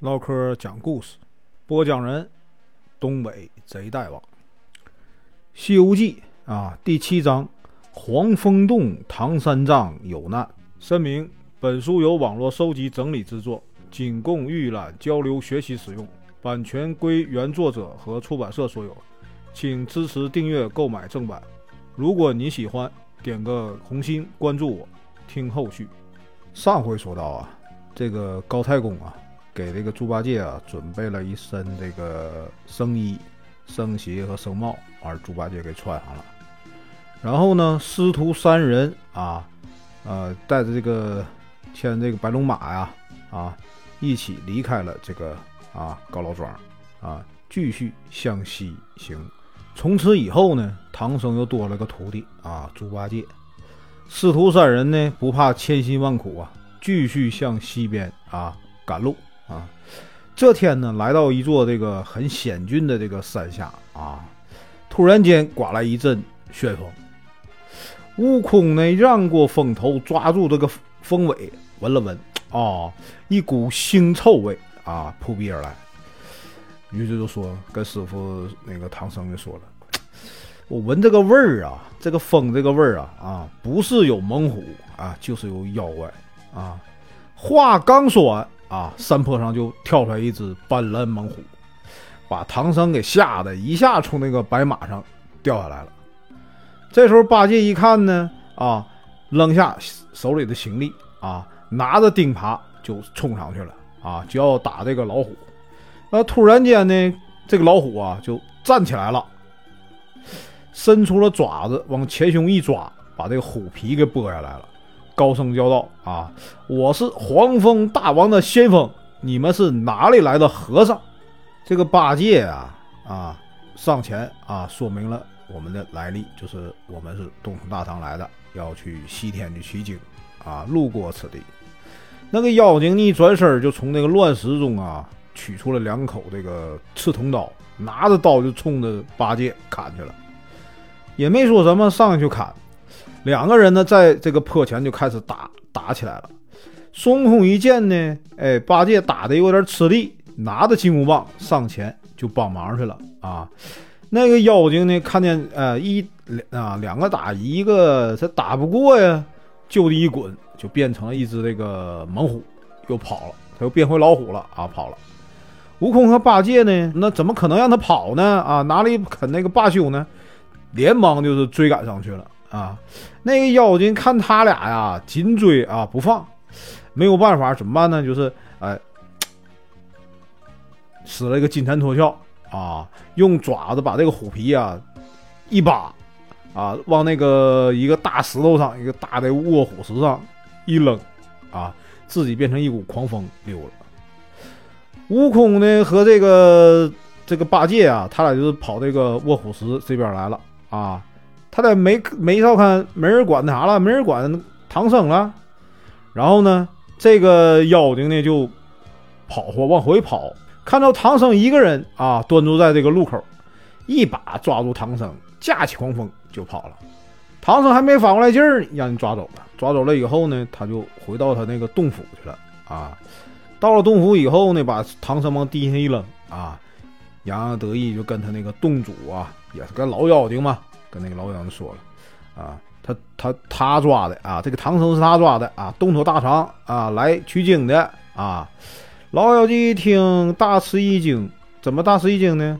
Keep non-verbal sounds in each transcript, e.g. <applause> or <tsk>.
唠嗑讲故事，播讲人：东北贼大王。《西游记》啊，第七章：黄风洞唐三藏有难。声明：本书由网络收集整理制作，仅供预览、交流、学习使用，版权归原作者和出版社所有，请支持订阅、购买正版。如果你喜欢，点个红心，关注我，听后续。上回说到啊，这个高太公啊。给这个猪八戒啊准备了一身这个僧衣、僧鞋和僧帽，而猪八戒给穿上了。然后呢，师徒三人啊，呃，带着这个牵这个白龙马呀，啊，一起离开了这个啊高老庄，啊，继续向西行。从此以后呢，唐僧又多了个徒弟啊，猪八戒。师徒三人呢，不怕千辛万苦啊，继续向西边啊赶路。啊，这天呢，来到一座这个很险峻的这个山下啊，突然间刮来一阵旋风，悟空呢让过风头，抓住这个风尾，闻了闻，啊，一股腥臭味啊扑鼻而来，于是就说跟师傅那个唐僧就说了，我闻这个味儿啊，这个风这个味儿啊啊，不是有猛虎啊，就是有妖怪啊。话刚说完。啊！山坡上就跳出来一只斑斓猛虎，把唐僧给吓得一下从那个白马上掉下来了。这时候八戒一看呢，啊，扔下手里的行李啊，拿着钉耙就冲上去了啊，就要打这个老虎。那突然间呢，这个老虎啊就站起来了，伸出了爪子往前胸一抓，把这个虎皮给剥下来了。高声叫道：“啊，我是黄风大王的先锋，你们是哪里来的和尚？”这个八戒啊啊上前啊说明了我们的来历，就是我们是东土大唐来的，要去西天去取经啊，路过此地。那个妖精一转身就从那个乱石中啊取出了两口这个刺铜刀，拿着刀就冲着八戒砍去了，也没说什么，上去砍。两个人呢，在这个坡前就开始打打起来了。孙悟空一见呢，哎，八戒打的有点吃力，拿着金箍棒上前就帮忙去了啊。那个妖精呢，看见呃一啊两个打一个，他打不过呀，就地一滚，就变成了一只这个猛虎，又跑了，他又变回老虎了啊，跑了。悟空和八戒呢，那怎么可能让他跑呢？啊，哪里肯那个罢休呢？连忙就是追赶上去了。啊，那个妖精看他俩呀，紧追啊不放，没有办法，怎么办呢？就是哎，使了一个金蝉脱壳啊，用爪子把这个虎皮啊一扒啊，往那个一个大石头上，一个大的卧虎石上一扔啊，自己变成一股狂风溜了。悟空呢和这个这个八戒啊，他俩就是跑这个卧虎石这边来了啊。他在没没少看，没人管他啥了，没人管唐僧了。然后呢，这个妖精呢就跑或往回跑，看到唐僧一个人啊，端坐在这个路口，一把抓住唐僧，架起狂风就跑了。唐僧还没反过来劲儿，让你抓走了。抓走了以后呢，他就回到他那个洞府去了啊。到了洞府以后呢，把唐僧往地下一扔啊，洋洋得意就跟他那个洞主啊，也是个老妖精嘛。跟那个老妖精说了，啊，他他他抓的啊，这个唐僧是他抓的啊，东土大唐啊来取经的啊。老妖精一听大吃一惊，怎么大吃一惊呢？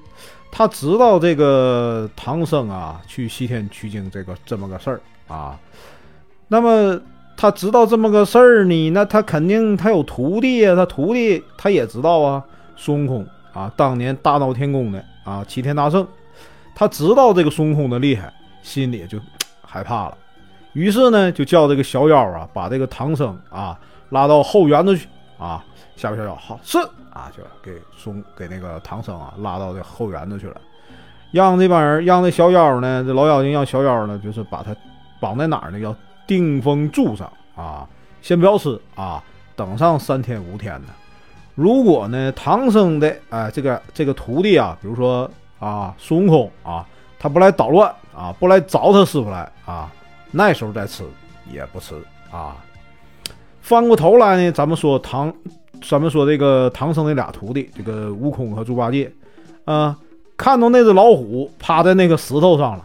他知道这个唐僧啊去西天取经这个这么个事儿啊，那么他知道这么个事儿呢，那他肯定他有徒弟呀，他徒弟他也知道啊，孙悟空啊，当年大闹天宫的啊，齐天大圣。他知道这个孙悟空的厉害，心里就 <tsk> 害怕了，于是呢，就叫这个小妖啊，把这个唐僧啊拉到后园子去啊。下边小妖好是啊，就给孙给那个唐僧啊拉到这后园子去了，让这帮人让这小妖呢，这老妖精让小妖呢，就是把他绑在哪儿呢？要定封柱上啊，先不要吃啊，等上三天五天的。如果呢，唐僧的哎这个这个徒弟啊，比如说。啊，孙悟空啊，他不来捣乱啊，不来找他师傅来啊，那时候再吃也不迟啊。翻过头来呢，咱们说唐咱们说这个唐僧那俩徒弟，这个悟空和猪八戒，啊，看到那只老虎趴在那个石头上了，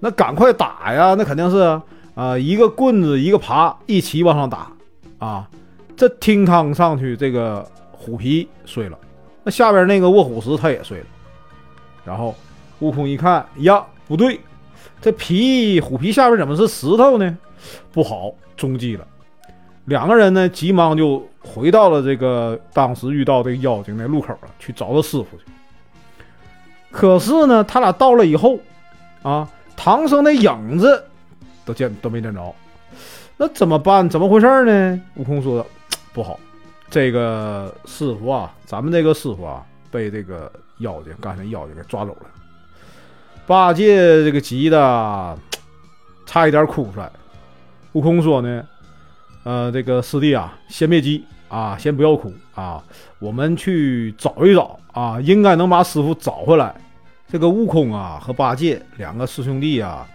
那赶快打呀！那肯定是啊，一个棍子一个耙一起往上打啊。这听汤上去，这个虎皮碎了，那下边那个卧虎石它也碎了。然后悟空一看呀，不对，这皮虎皮下边怎么是石头呢？不好，中计了。两个人呢，急忙就回到了这个当时遇到这个妖精的路口了，去找他师傅去。可是呢，他俩到了以后，啊，唐僧的影子都见都没见着，那怎么办？怎么回事呢？悟空说：“不好，这个师傅啊，咱们这个师傅啊，被这个妖精，刚才妖精给抓走了。”八戒这个急的差一点哭出来。悟空说呢。呃，这个师弟啊，先别急啊，先不要哭啊，我们去找一找啊，应该能把师傅找回来。这个悟空啊和八戒两个师兄弟啊，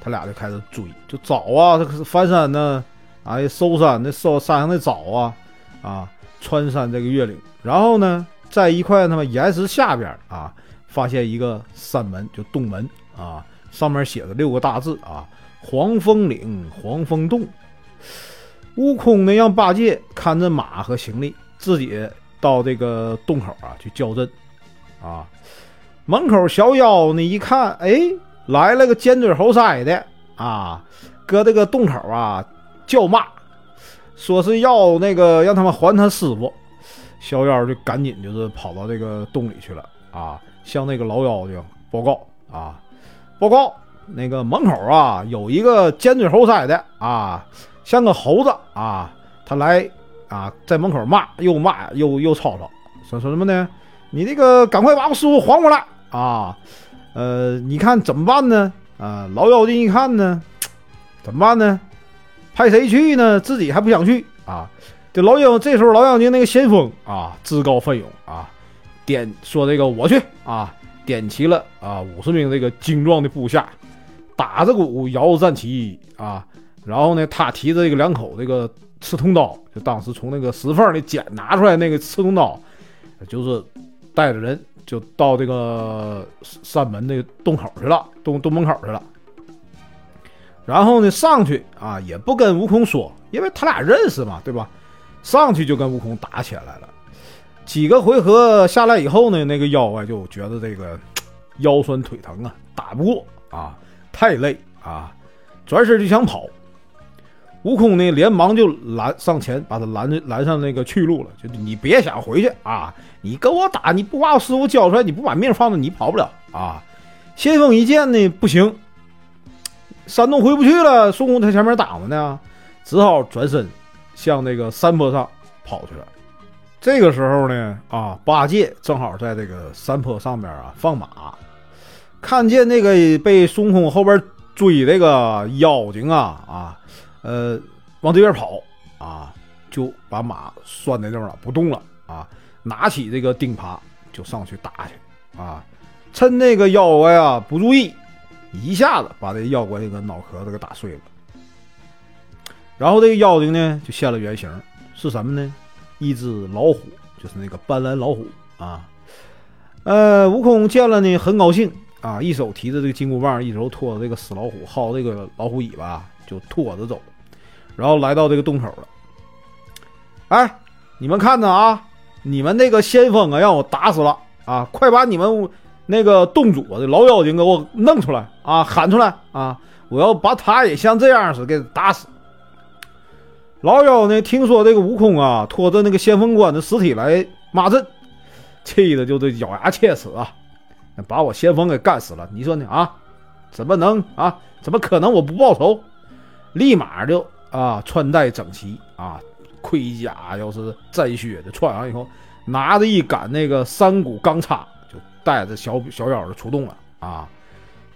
他俩就开始追，就找啊，这个翻山呢，哎，搜山那搜山上的找啊，啊，穿山这个越岭，然后呢，在一块他妈岩石下边啊，发现一个山门，就洞门啊，上面写着六个大字啊，黄风岭，黄风洞。悟空呢，让八戒看着马和行李，自己到这个洞口啊去叫阵。啊，门口小妖呢一看，哎，来了个尖嘴猴腮的啊，搁这个洞口啊叫骂，说是要那个让他们还他师傅。小妖就赶紧就是跑到这个洞里去了啊，向那个老妖精报告啊，报告那个门口啊有一个尖嘴猴腮的啊。像个猴子啊，他来啊，在门口骂，又骂又又吵吵，说说什么呢？你这个赶快把我师傅还过来啊！呃，你看怎么办呢？啊，老妖精一看呢，怎么办呢？派谁去呢？自己还不想去啊！这老鹰这时候老妖精那个先锋啊，自告奋勇啊，点说这个我去啊，点齐了啊五十名这个精壮的部下，打着鼓，摇着战旗啊。然后呢，他提着这个两口这个刺痛刀，就当时从那个石缝里捡拿出来那个刺痛刀，就是带着人就到这个山门那个洞口去了，洞洞门口去了。然后呢，上去啊，也不跟悟空说，因为他俩认识嘛，对吧？上去就跟悟空打起来了。几个回合下来以后呢，那个妖怪就觉得这个腰酸腿疼啊，打不过啊，太累啊，转身就想跑。悟空呢，连忙就拦上前，把他拦拦上那个去路了。就你别想回去啊！你跟我打，你不把我师傅交出来，你不把命放着，你跑不了啊！先锋一见呢，不行，山洞回不去了，孙悟空在前面挡着呢，只好转身向那个山坡上跑去了。这个时候呢，啊，八戒正好在这个山坡上边啊放马，看见那个被孙悟空后边追那个妖精啊啊！呃，往这边跑啊，就把马拴在那儿了，不动了啊。拿起这个钉耙就上去打去啊。趁那个妖怪啊不注意，一下子把这妖怪这个脑壳子给打碎了。然后这个妖精呢就现了原形，是什么呢？一只老虎，就是那个斑斓老虎啊。呃，悟空见了呢很高兴啊，一手提着这个金箍棒，一手拖着这个死老虎，薅这个老虎尾巴就拖着走。然后来到这个洞口了，哎，你们看着啊，你们那个先锋啊，让我打死了啊！快把你们那个洞主的老妖精给我弄出来啊，喊出来啊！我要把他也像这样似的给打死。老妖呢，听说这个悟空啊，拖着那个先锋官的尸体来骂阵，气的就这咬牙切齿啊，把我先锋给干死了。你说呢啊？怎么能啊？怎么可能我不报仇？立马就。啊，穿戴整齐啊，盔甲又是战靴的，穿上以后，拿着一杆那个三股钢叉，就带着小小妖就出动了啊。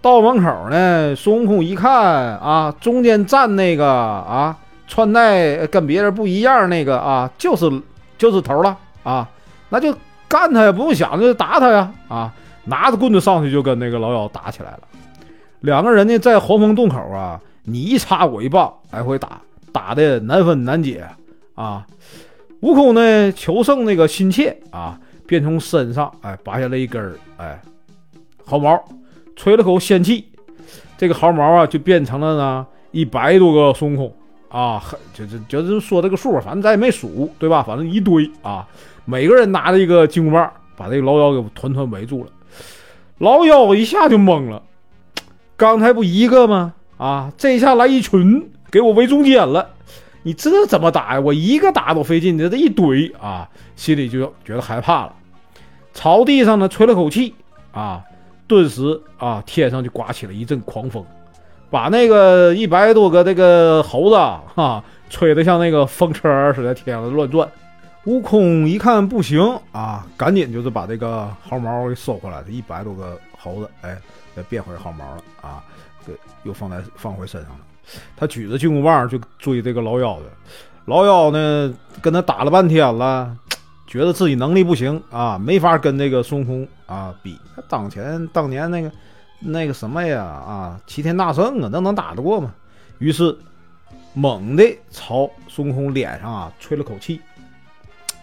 到门口呢，孙悟空一看啊，中间站那个啊，穿戴跟别人不一样那个啊，就是就是头了啊，那就干他呀，不用想就打他呀啊，拿着棍子上去就跟那个老妖打起来了。两个人呢，在黄风洞口啊。你一插我一棒，来回打，打的难分难解啊！悟空呢求胜那个心切啊，便从身上哎拔下来一根儿哎毫毛，吹了口仙气，这个毫毛啊就变成了呢一百多个孙悟空啊，就就就是说这个数，反正咱也没数，对吧？反正一堆啊，每个人拿着一个金箍棒，把这个老妖给团团围住了。老妖一下就懵了，刚才不一个吗？啊，这一下来一群，给我围中间了。你这怎么打呀？我一个打都费劲，你这一堆啊，心里就觉得害怕了。草地上呢，吹了口气啊，顿时啊，天上就刮起了一阵狂风，把那个一百多个这个猴子哈，吹得像那个风车似的，天上乱转。悟空一看不行啊，赶紧就是把这个毫毛给收回来，这一百多个猴子，哎，再变回毫毛了啊，给又放在放回身上了。他举着金箍棒就追这个老妖的，老妖呢跟他打了半天了，觉得自己能力不行啊，没法跟这个孙悟空啊比。他当前当年那个那个什么呀啊，齐天大圣啊，那能打得过吗？于是猛地朝孙悟空脸上啊吹了口气，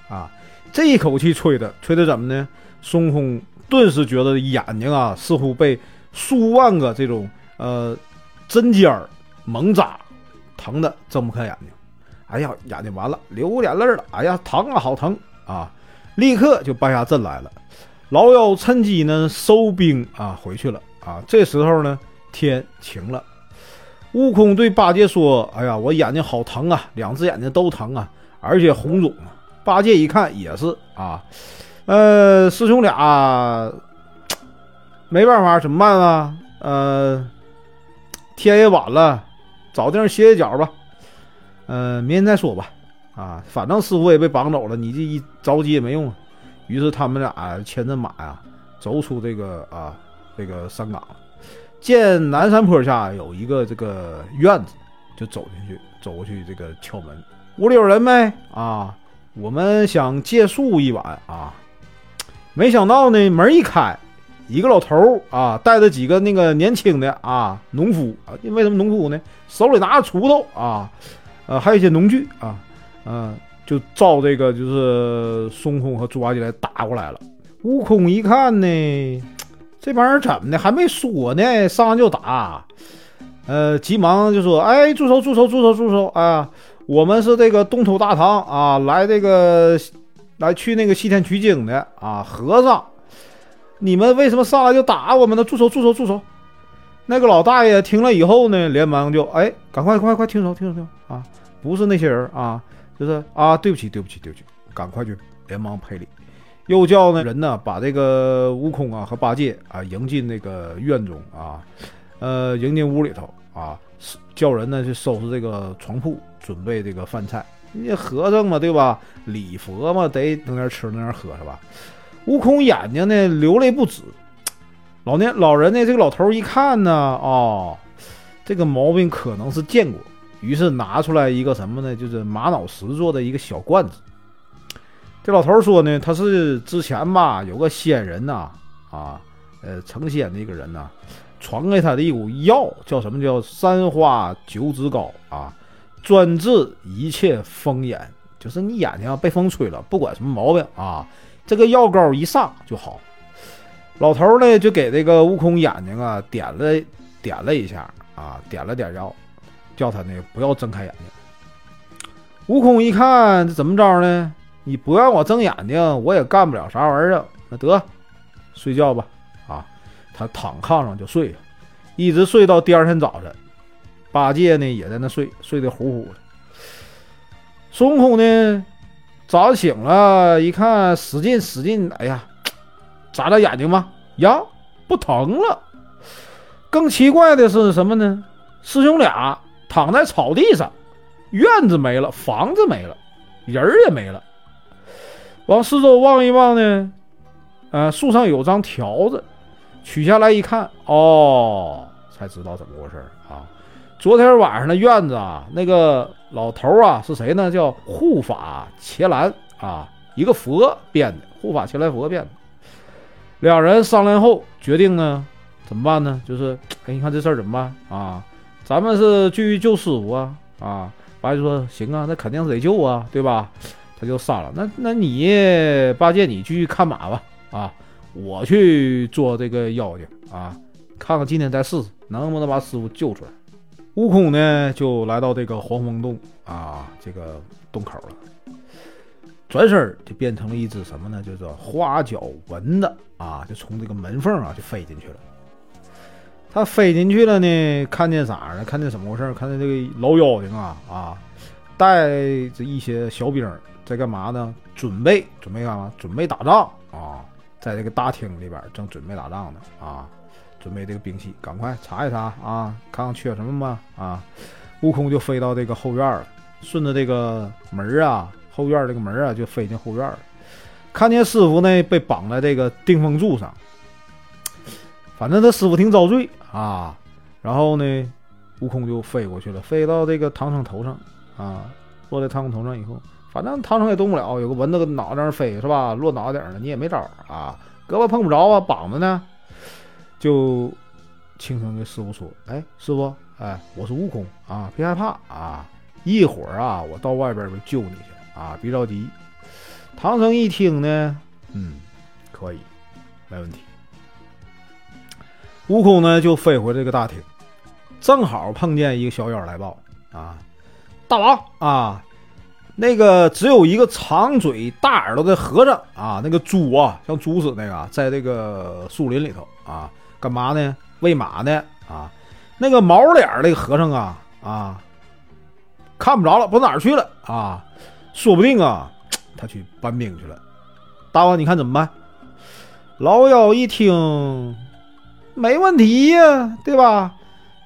啊，这一口气吹的吹的怎么呢？孙悟空顿时觉得眼睛啊似乎被数万个这种呃针尖儿。猛扎，疼的睁不开眼睛，哎呀，眼睛完了，流眼泪了，哎呀，疼啊，好疼啊！立刻就败下阵来了。老妖趁机呢收兵啊，回去了啊。这时候呢，天晴了。悟空对八戒说：“哎呀，我眼睛好疼啊，两只眼睛都疼啊，而且红肿。”八戒一看也是啊，呃，师兄俩没办法，怎么办啊？呃，天也晚了。找地方歇歇脚吧，呃，明天再说吧。啊，反正师傅也被绑走了，你这一着急也没用啊。于是他们俩牵着马呀，走出这个啊这个山岗，见南山坡下有一个这个院子，就走进去，走过去这个敲门，屋里有人没？啊，我们想借宿一晚啊。没想到呢，门一开。一个老头啊，带着几个那个年轻的啊农夫啊，为什么农夫呢？手里拿着锄头啊，呃，还有一些农具啊，嗯，就照这个就是孙悟空和猪八戒来打过来了。悟空一看呢，这帮人怎么的还没说呢，上来就打，呃，急忙就说：“哎，住手，住手，住手，住手啊！我们是这个东土大唐啊，来这个来去那个西天取经的啊，和尚。”你们为什么上来就打我们呢？住手！住手！住手！那个老大爷听了以后呢，连忙就哎，赶快快快停手！停手！停手！啊，不是那些人啊，就是啊，对不起，对不起，对不起，赶快去，连忙赔礼。又叫那人呢，把这个悟空啊和八戒啊迎进那个院中啊，呃，迎进屋里头啊，叫人呢去收拾这个床铺，准备这个饭菜。那和尚嘛，对吧？礼佛嘛，得弄点吃，弄点喝，是吧？悟空眼睛呢流泪不止，老年老人呢这个老头一看呢，哦，这个毛病可能是见过，于是拿出来一个什么呢？就是玛瑙石做的一个小罐子。这老头说呢，他是之前吧有个仙人呐，啊，呃，成仙的一个人呐，传给他的一股药，叫什么叫三花九子膏啊，专治一切风眼，就是你眼睛被风吹了，不管什么毛病啊。这个药膏一上就好，老头呢就给这个悟空眼睛啊点了点了一下啊，点了点药，叫他呢不要睁开眼睛。悟空一看这怎么着呢？你不让我睁眼睛，我也干不了啥玩意儿。那得睡觉吧啊！他躺炕上就睡，一直睡到第二天早晨。八戒呢也在那睡，睡得呼呼的。孙悟空呢？早醒了，一看，使劲使劲，哎呀，眨眨眼睛吧？呀，不疼了。更奇怪的是什么呢？师兄俩躺在草地上，院子没了，房子没了，人儿也没了。往四周望一望呢，呃，树上有张条子，取下来一看，哦，才知道怎么回事啊。昨天晚上的院子啊，那个老头啊是谁呢？叫护法伽蓝啊，一个佛变的护法伽蓝佛变的。两人商量后决定呢，怎么办呢？就是 <tsk> 哎，你看这事儿怎么办啊？咱们是去救师傅啊啊！八戒说行啊，那肯定是得救啊，对吧？他就杀了。那那你八戒，你去看马吧，啊，我去做这个妖精啊，看看今天再试试能不能把师傅救出来。悟空呢，就来到这个黄风洞啊，这个洞口了，转身就变成了一只什么呢？就是花脚蚊子啊，就从这个门缝啊就飞进去了。他飞进去了呢，看见啥呢？看见怎么回事？看见这个老妖精啊啊，带着一些小兵在干嘛呢？准备准备干嘛？准备打仗啊！在这个大厅里边正准备打仗呢啊！准备这个兵器，赶快查一查啊，看看缺什么吗？啊！悟空就飞到这个后院了，顺着这个门啊，后院这个门啊，就飞进后院了。看见师傅呢，被绑在这个定风柱上。反正他师傅挺遭罪啊。然后呢，悟空就飞过去了，飞到这个唐僧头上啊，落在唐僧头上以后，反正唐僧也动不了，有个蚊子跟脑袋上飞是吧？落脑袋顶了，你也没招啊，胳膊碰不着啊，膀子呢。就轻声对师傅说：“哎，师傅，哎，我是悟空啊，别害怕啊，一会儿啊，我到外边去救你去啊，别着急。”唐僧一听呢，嗯，可以，没问题。悟空呢就飞回这个大厅，正好碰见一个小妖来报啊，大王啊，那个只有一个长嘴大耳朵的和尚啊，那个猪啊，像猪似的那个，在这个树林里头啊。干嘛呢？喂马呢？啊，那个毛脸那个和尚啊啊，看不着了，不知道哪儿去了啊？说不定啊，他去搬兵去了。大王，你看怎么办？老妖一听，没问题呀，对吧？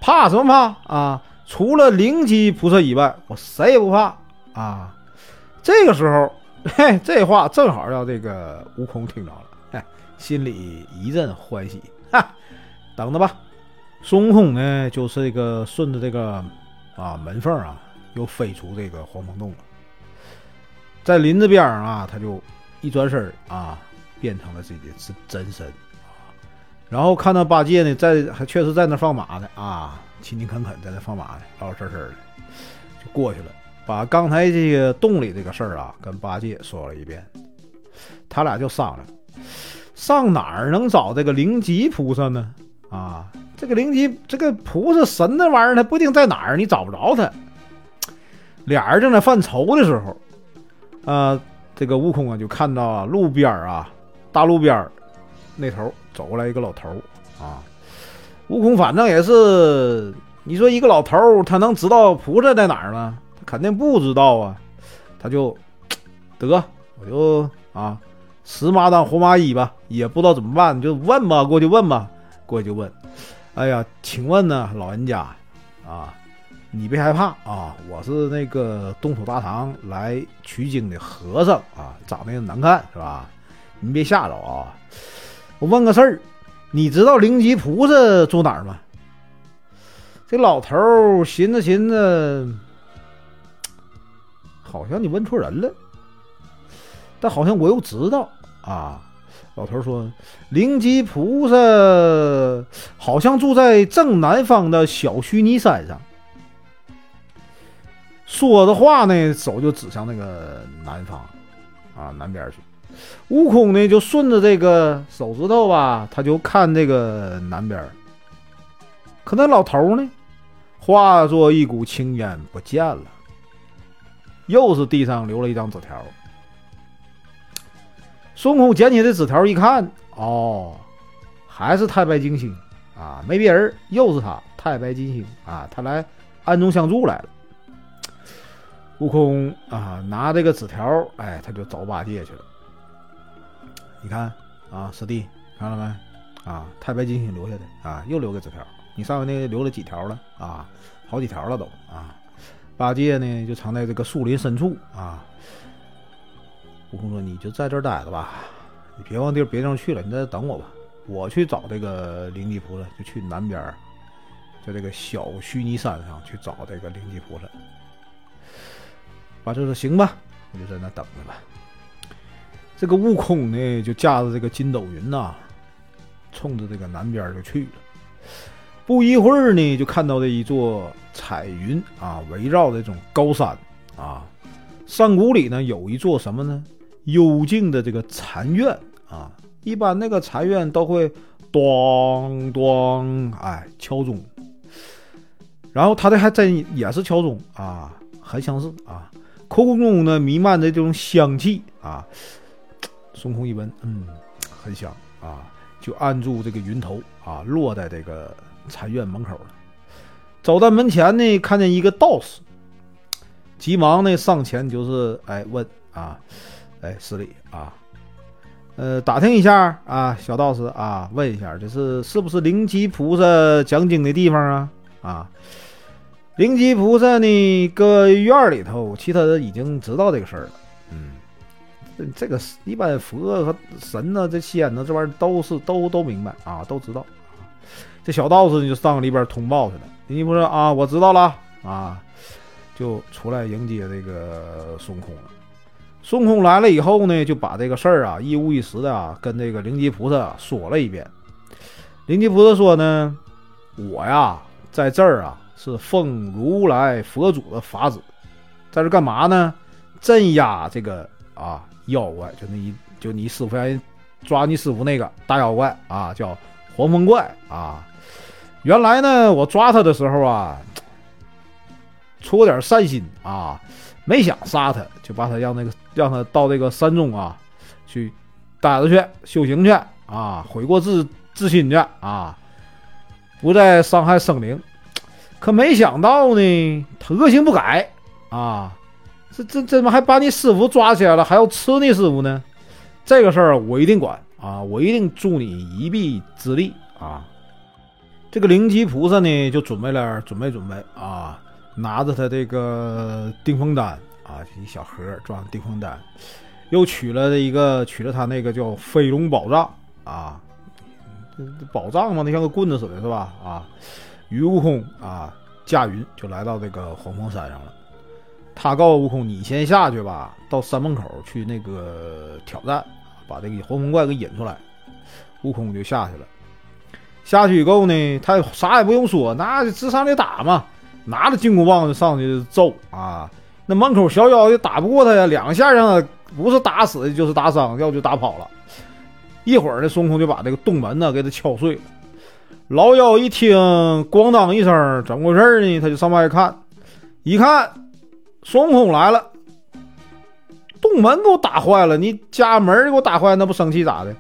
怕什么怕啊？除了灵吉菩萨以外，我谁也不怕啊！这个时候，嘿，这话正好让这个悟空听着了，哎，心里一阵欢喜，哈。等着吧，孙悟空呢，就是这个顺着这个啊门缝啊，又飞出这个黄风洞了。在林子边上啊，他就一转身啊，变成了自己的真真身啊。然后看到八戒呢，在还确实在那放马呢啊，勤勤恳恳在那放马呢，老老实实的就过去了，把刚才这个洞里这个事儿啊，跟八戒说了一遍。他俩就商量，上哪儿能找这个灵吉菩萨呢？啊，这个灵吉，这个菩萨神那玩意儿，他不一定在哪儿，你找不着他。俩人正在犯愁的时候，啊，这个悟空啊，就看到路边啊，大路边那头走过来一个老头啊。悟空反正也是，你说一个老头他能知道菩萨在哪儿吗？肯定不知道啊。他就 <tsk> 得，我就啊，死马当活马医吧，也不知道怎么办，就问吧，过去问吧。过去就问：“哎呀，请问呢，老人家啊，你别害怕啊，我是那个东土大唐来取经的和尚啊，长得难看是吧？你别吓着啊！我问个事儿，你知道灵吉菩萨住哪儿吗？”这老头儿寻思寻思，好像你问错人了，但好像我又知道啊。老头说：“灵吉菩萨好像住在正南方的小须弥山上。”说着话呢，手就指向那个南方，啊，南边去。悟空呢，就顺着这个手指头吧，他就看这个南边。可那老头呢，化作一股青烟不见了。又是地上留了一张纸条。孙悟空捡起这纸条一看，哦，还是太白金星啊，没别人，又是他，太白金星啊，他来暗中相助来了。悟空啊，拿这个纸条，哎，他就找八戒去了。你看啊，师弟看到没？啊，太白金星留下的啊，又留个纸条。你上回那个留了几条了？啊，好几条了都啊。八戒呢，就藏在这个树林深处啊。悟空说：“你就在这儿待着吧，你别往地儿别地方去了，你在这等我吧。我去找这个灵吉菩萨，就去南边，在这个小须弥山上去找这个灵吉菩萨。”八戒说：“行吧，我就在那等着吧。”这个悟空呢，就驾着这个筋斗云呐，冲着这个南边就去了。不一会儿呢，就看到这一座彩云啊围绕这种高山啊。山谷里呢有一座什么呢？幽静的这个禅院啊，一般那个禅院都会咚咚哎敲钟，然后他这还真也是敲钟啊，很相似啊。空中呢弥漫着这种香气啊，孙悟空一闻，嗯，很香啊，就按住这个云头啊，落在这个禅院门口了。走到门前呢，看见一个道士。急忙呢上前就是哎问啊，哎施礼啊，呃打听一下啊小道士啊问一下这是是不是灵吉菩萨讲经的地方啊啊，灵吉菩萨呢搁院里头，其他人已经知道这个事儿了。嗯，这个一般佛和神呢这仙呢这玩意儿都是都都明白啊都知道。这小道士就上里边通报去了，灵吉菩萨啊我知道了啊。就出来迎接这个孙悟空了。孙悟空来了以后呢，就把这个事儿啊一五一十的啊跟这个灵吉菩萨说了一遍。灵吉菩萨说呢：“我呀在这儿啊是奉如来佛祖的法旨，在这干嘛呢？镇压这个啊妖怪，就你就你师傅让人抓你师傅那个大妖怪啊，叫黄风怪啊。原来呢，我抓他的时候啊。”出点善心啊，没想杀他，就把他让那个让他到这个山中啊去待着去修行去啊，悔过自自新去啊，不再伤害生灵。可没想到呢，他恶行不改啊，这这怎么还把你师傅抓起来了，还要吃你师傅呢？这个事儿我一定管啊，我一定助你一臂之力啊。这个灵吉菩萨呢，就准备了准备准备啊。拿着他这个定风丹啊，一小盒装定风丹，又取了一个取了他那个叫飞龙宝杖啊，宝杖嘛，那像个棍子似的，是吧？啊，于悟空啊驾云就来到这个黄风山上了。他告诉悟空：“你先下去吧，到山门口去那个挑战，把这个黄风怪给引出来。”悟空就下去了。下去以后呢，他啥也不用说，那就直上去打嘛。拿着金箍棒就上去揍啊！那门口小妖也打不过他呀，两下让他不是打死就是打伤，要不就打跑了。一会儿呢，孙悟空就把这个洞门呢给他敲碎了。老妖一听，咣当一声，怎么回事呢？他就上外看，一看孙悟空来了，洞门给我打坏了，你家门给我打坏，那不生气咋的？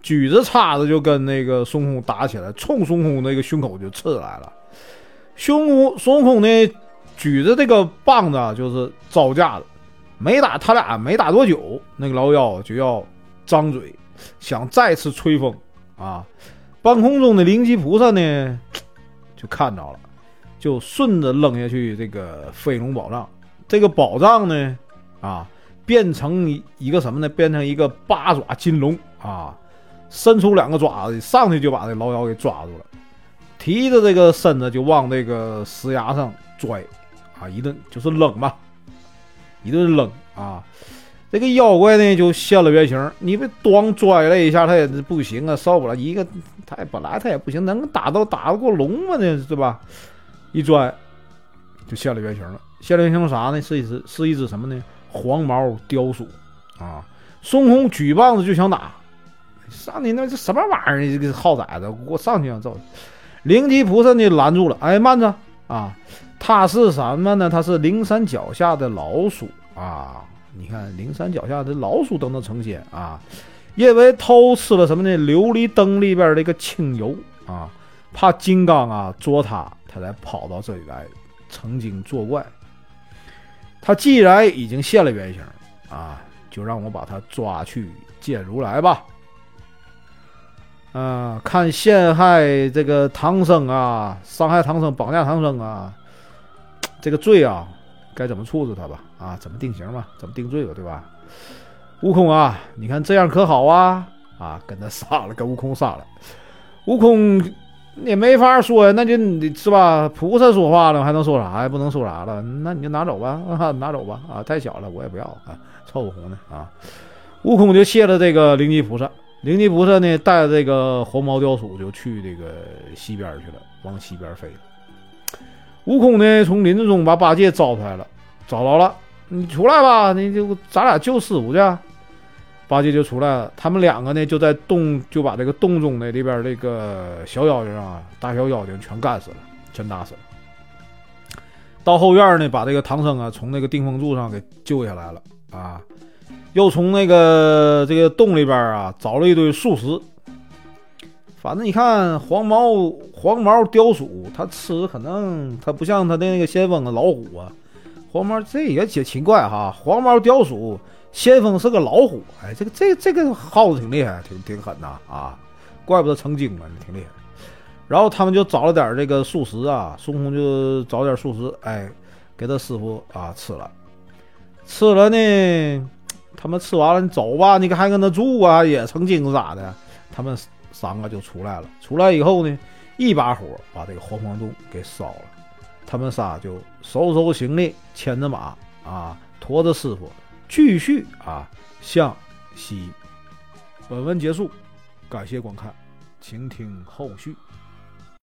举着叉子就跟那个孙悟空打起来，冲孙悟空那个胸口就刺来了。孙悟孙悟空呢，举着这个棒子就是招架子，没打他俩没打多久，那个老妖就要张嘴，想再次吹风啊！半空中的灵吉菩萨呢，<tsk> 就看着了，就顺着扔下去这个飞龙宝藏，这个宝藏呢，啊，变成一个什么呢？变成一个八爪金龙啊，伸出两个爪子，上去就把这老妖给抓住了。提着这个身子就往这个石崖上拽，啊，一顿就是扔吧，一顿扔啊！这个妖怪呢就现了原形，你被咣拽了一下，他也不行啊，受不了一个，他本来他也不行，能打到打得过龙吗？那是吧？一拽就现了原形了，现了原形啥呢？是一只是一只什么呢？黄毛雕鼠啊！孙悟空举棒子就想打，上你那这什么玩意儿？这个耗崽子，给我上去啊揍。灵吉菩萨呢拦住了，哎，慢着啊！他是什么呢？他是灵山脚下的老鼠啊！你看灵山脚下的老鼠都能成仙啊！因为偷吃了什么呢？琉璃灯里边的一个清油啊，怕金刚啊捉他，他才跑到这里来，成精作怪。他既然已经现了原形啊，就让我把他抓去见如来吧。啊，看陷害这个唐僧啊，伤害唐僧，绑架唐僧啊，这个罪啊，该怎么处置他吧？啊，怎么定刑吧？怎么定罪吧？对吧？悟空啊，你看这样可好啊？啊，跟他杀了，跟悟空杀了。悟空也没法说呀，那就你是吧？菩萨说话了，还能说啥呀？不能说啥了？那你就拿走吧，啊，<laughs> 拿走吧。啊，太小了，我也不要啊，臭乎呢啊！悟空就谢了这个灵吉菩萨。灵吉菩萨呢，带着这个黄毛雕鼠就去这个西边去了，往西边飞。悟空呢，从林子中把八戒招出来了，找着了你出来吧，你就咱俩救师傅去。”八戒就出来了，他们两个呢就在洞就把这个洞中的里边这个小妖精啊、大小妖精全干死了，全打死了。到后院呢，把这个唐僧啊从那个定风柱上给救下来了啊，又从那个这个洞里边啊找了一堆素食。反正你看黄毛黄毛雕鼠，它吃可能它不像它的那个先锋的老虎啊，黄毛这也挺奇怪哈，黄毛雕鼠。先锋是个老虎，哎，这个这这个耗子挺厉害，挺挺狠呐啊，怪不得成精了，挺厉害。然后他们就找了点这个素食啊，孙悟空就找点素食，哎，给他师傅啊吃了，吃了呢，他们吃完了，你走吧，你还跟他住啊，也成精咋的？他们三个就出来了，出来以后呢，一把火把这个黄黄洞给烧了，他们仨就收拾收拾行李，牵着马啊，驮着师傅。继续啊，向西。本文结束，感谢观看，请听后续。